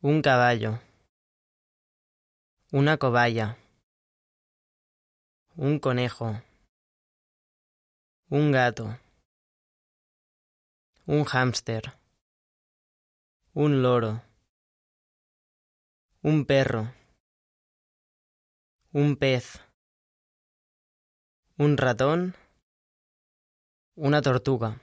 un caballo, una cobaya, un conejo, un gato, un hámster, un loro, un perro, un pez, un ratón, una tortuga.